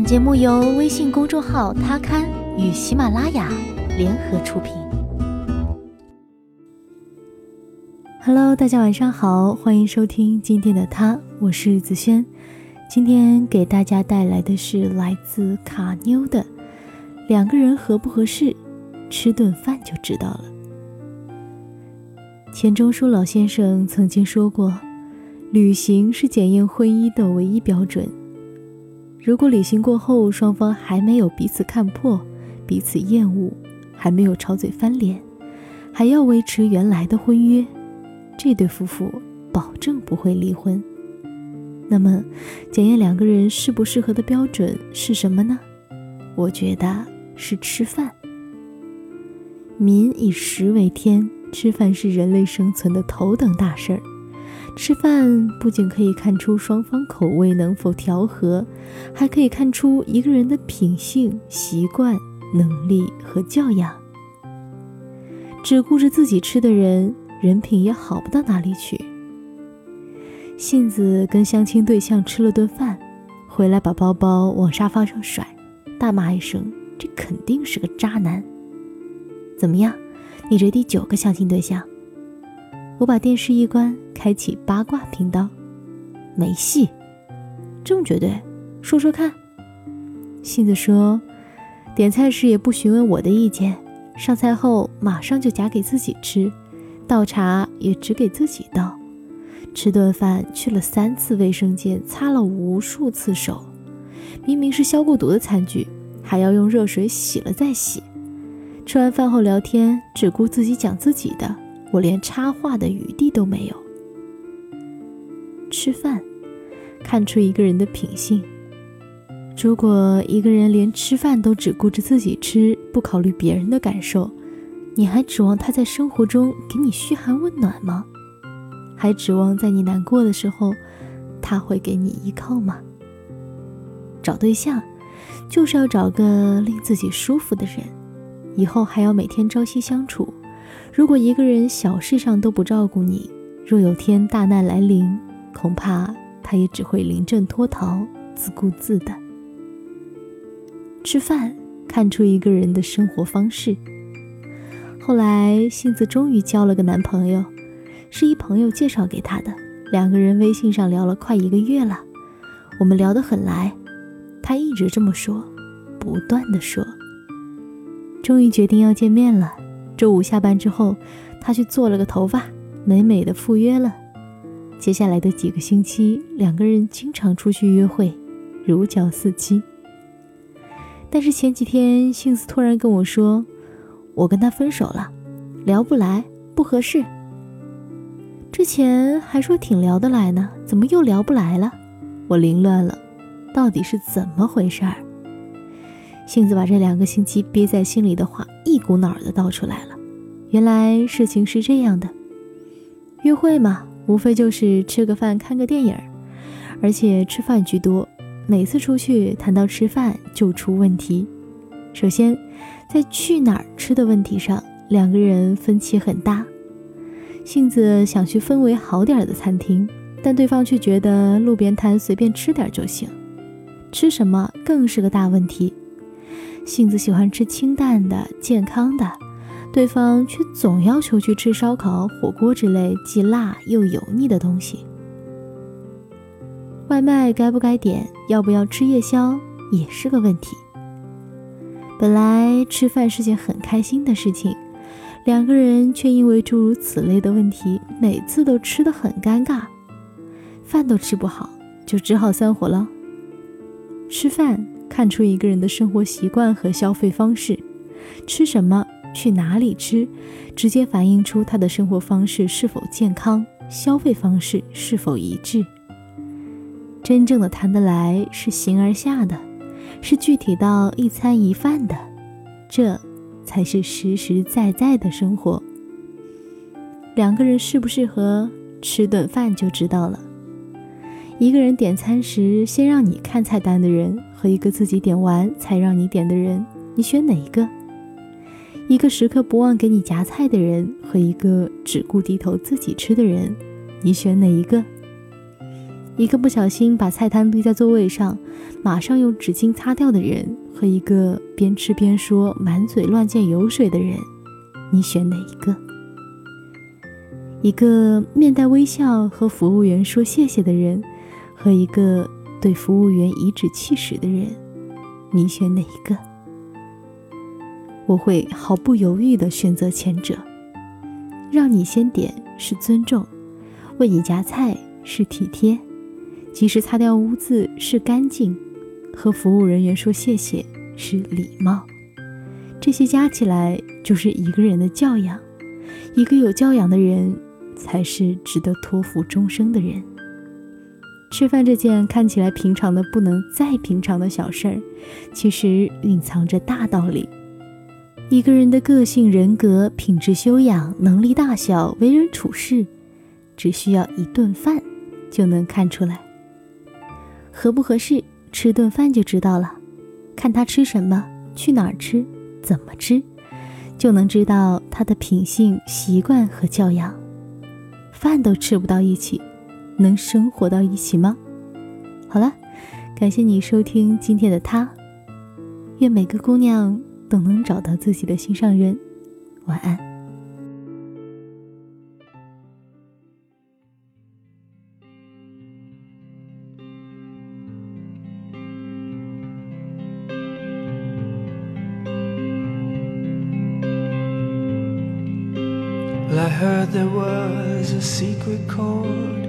本节目由微信公众号“他刊”与喜马拉雅联合出品。Hello，大家晚上好，欢迎收听今天的他，我是子轩。今天给大家带来的是来自卡妞的：两个人合不合适，吃顿饭就知道了。钱钟书老先生曾经说过，旅行是检验婚姻的唯一标准。如果旅行过后双方还没有彼此看破、彼此厌恶，还没有吵嘴翻脸，还要维持原来的婚约，这对夫妇保证不会离婚。那么，检验两个人适不适合的标准是什么呢？我觉得是吃饭。民以食为天，吃饭是人类生存的头等大事儿。吃饭不仅可以看出双方口味能否调和，还可以看出一个人的品性、习惯、能力和教养。只顾着自己吃的人，人品也好不到哪里去。杏子跟相亲对象吃了顿饭，回来把包包往沙发上甩，大骂一声：“这肯定是个渣男！”怎么样，你这第九个相亲对象？我把电视一关，开启八卦频道，没戏，这么绝对？说说看。杏子说，点菜时也不询问我的意见，上菜后马上就夹给自己吃，倒茶也只给自己倒，吃顿饭去了三次卫生间，擦了无数次手，明明是消过毒的餐具，还要用热水洗了再洗。吃完饭后聊天，只顾自己讲自己的。我连插话的余地都没有。吃饭，看出一个人的品性。如果一个人连吃饭都只顾着自己吃，不考虑别人的感受，你还指望他在生活中给你嘘寒问暖吗？还指望在你难过的时候，他会给你依靠吗？找对象，就是要找个令自己舒服的人，以后还要每天朝夕相处。如果一个人小事上都不照顾你，若有天大难来临，恐怕他也只会临阵脱逃，自顾自的。吃饭看出一个人的生活方式。后来，杏子终于交了个男朋友，是一朋友介绍给她的。两个人微信上聊了快一个月了，我们聊得很来，他一直这么说，不断的说。终于决定要见面了。周五下班之后，他去做了个头发，美美的赴约了。接下来的几个星期，两个人经常出去约会，如胶似漆。但是前几天，杏子突然跟我说：“我跟他分手了，聊不来，不合适。”之前还说挺聊得来呢，怎么又聊不来了？我凌乱了，到底是怎么回事儿？杏子把这两个星期憋在心里的话一股脑儿的倒出来了。原来事情是这样的，约会嘛，无非就是吃个饭、看个电影，而且吃饭居多。每次出去谈到吃饭就出问题。首先，在去哪儿吃的问题上，两个人分歧很大。杏子想去氛围好点的餐厅，但对方却觉得路边摊随便吃点就行。吃什么更是个大问题。杏子喜欢吃清淡的、健康的，对方却总要求去吃烧烤、火锅之类既辣又油腻的东西。外卖该不该点？要不要吃夜宵？也是个问题。本来吃饭是件很开心的事情，两个人却因为诸如此类的问题，每次都吃得很尴尬，饭都吃不好，就只好散伙了。吃饭。看出一个人的生活习惯和消费方式，吃什么、去哪里吃，直接反映出他的生活方式是否健康，消费方式是否一致。真正的谈得来是形而下的，是具体到一餐一饭的，这才是实实在在的生活。两个人适不适合吃顿饭就知道了。一个人点餐时先让你看菜单的人。和一个自己点完才让你点的人，你选哪一个？一个时刻不忘给你夹菜的人和一个只顾低头自己吃的人，你选哪一个？一个不小心把菜汤堆在座位上，马上用纸巾擦掉的人，和一个边吃边说满嘴乱溅油水的人，你选哪一个？一个面带微笑和服务员说谢谢的人，和一个对服务员颐指气使的人，你选哪一个？我会毫不犹豫地选择前者。让你先点是尊重，为你夹菜是体贴。及时擦掉污渍是干净，和服务人员说谢谢是礼貌，这些加起来就是一个人的教养。一个有教养的人，才是值得托付终生的人。吃饭这件看起来平常的不能再平常的小事儿，其实蕴藏着大道理。一个人的个性、人格、品质、修养、能力大小、为人处事，只需要一顿饭就能看出来。合不合适，吃顿饭就知道了。看他吃什么，去哪儿吃，怎么吃，就能知道他的品性、习惯和教养。饭都吃不到一起，能生活到一起吗？好了，感谢你收听今天的他。愿每个姑娘都能找到自己的心上人。晚安。I heard there was a secret chord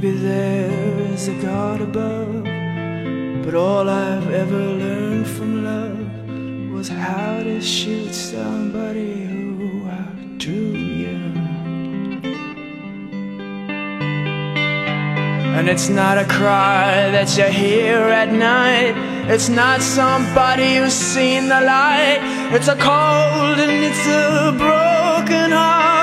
maybe there is a God above, but all I've ever learned from love was how to shoot somebody who outdrew you. And it's not a cry that you hear at night. It's not somebody who's seen the light. It's a cold and it's a broken hallelujah.